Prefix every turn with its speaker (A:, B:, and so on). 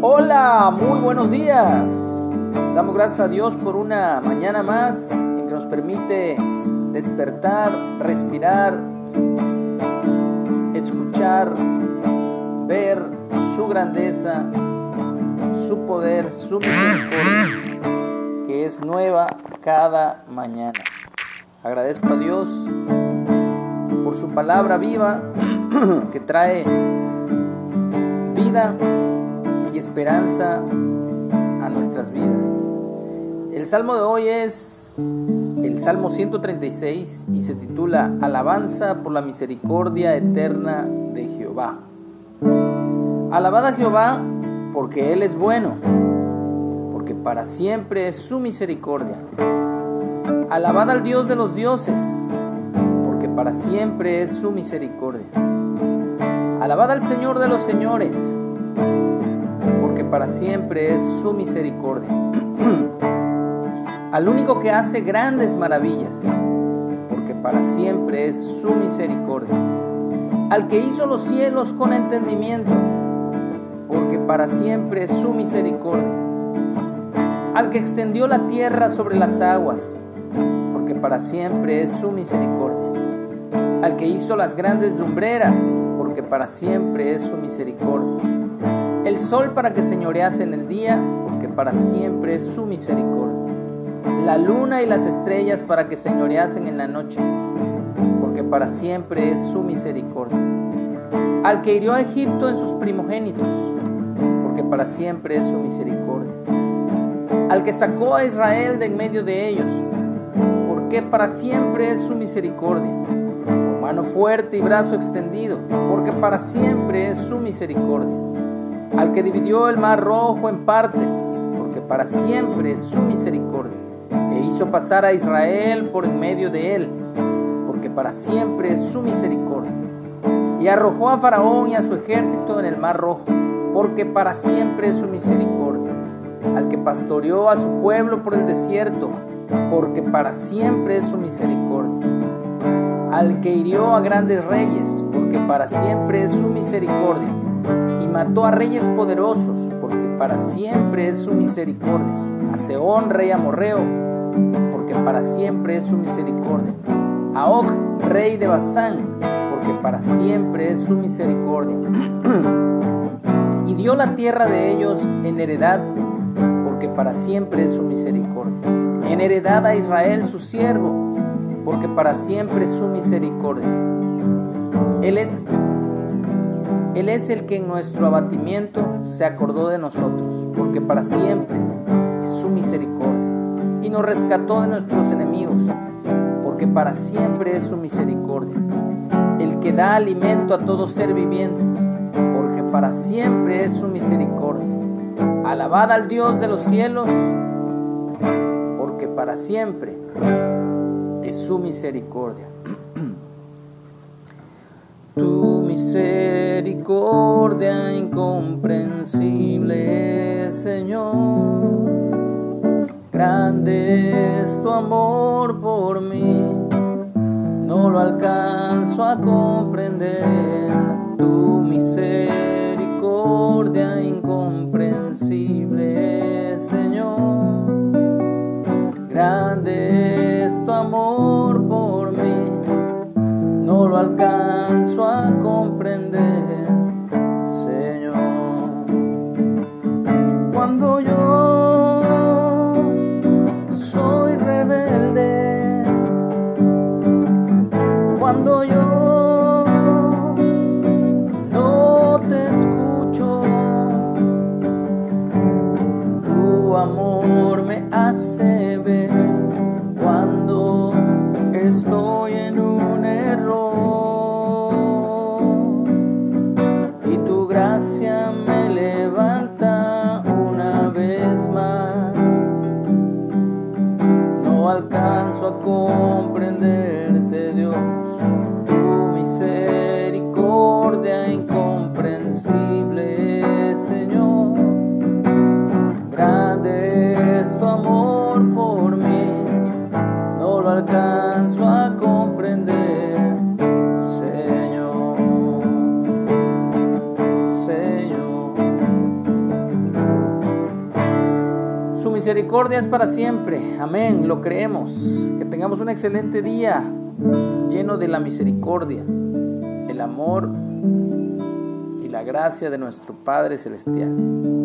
A: Hola, muy buenos días. Damos gracias a Dios por una mañana más en que nos permite despertar, respirar, escuchar, ver su grandeza, su poder, su misericordia, que es nueva cada mañana. Agradezco a Dios por su palabra viva que trae y esperanza a nuestras vidas. El salmo de hoy es el Salmo 136 y se titula Alabanza por la misericordia eterna de Jehová. Alabad a Jehová porque Él es bueno, porque para siempre es su misericordia. Alabad al Dios de los dioses, porque para siempre es su misericordia. Alabad al Señor de los señores, porque para siempre es su misericordia. al único que hace grandes maravillas, porque para siempre es su misericordia. Al que hizo los cielos con entendimiento, porque para siempre es su misericordia. Al que extendió la tierra sobre las aguas, porque para siempre es su misericordia. Al que hizo las grandes lumbreras, porque para siempre es su misericordia. Sol para que señorease en el día, porque para siempre es su misericordia. La luna y las estrellas para que señoreasen en la noche, porque para siempre es su misericordia. Al que hirió a Egipto en sus primogénitos, porque para siempre es su misericordia. Al que sacó a Israel de en medio de ellos, porque para siempre es su misericordia. Con mano fuerte y brazo extendido, porque para siempre es su misericordia. Al que dividió el mar rojo en partes, porque para siempre es su misericordia. E hizo pasar a Israel por en medio de él, porque para siempre es su misericordia. Y arrojó a Faraón y a su ejército en el mar rojo, porque para siempre es su misericordia. Al que pastoreó a su pueblo por el desierto, porque para siempre es su misericordia. Al que hirió a grandes reyes, porque para siempre es su misericordia. Mató a reyes poderosos, porque para siempre es su misericordia. A Seón, rey amorreo, porque para siempre es su misericordia. A Og, rey de Basán, porque para siempre es su misericordia. y dio la tierra de ellos en heredad, porque para siempre es su misericordia. En heredad a Israel su siervo, porque para siempre es su misericordia. Él es, él es el que en nuestro abatimiento se acordó de nosotros, porque para siempre es su misericordia. Y nos rescató de nuestros enemigos, porque para siempre es su misericordia. El que da alimento a todo ser viviente, porque para siempre es su misericordia. Alabad al Dios de los cielos, porque para siempre es su misericordia. Tu misericordia incomprensible, Señor. Grande es tu amor por mí, no lo alcanzo a comprender. Tu misericordia incomprensible, Señor. Grande es tu amor por mí, no lo alcanzo a cuando yo no te escucho, tu amor me hace ver cuando estoy en un error. Y tu gracia me misericordia es para siempre. Amén, lo creemos. Que tengamos un excelente día lleno de la misericordia, el amor y la gracia de nuestro Padre Celestial.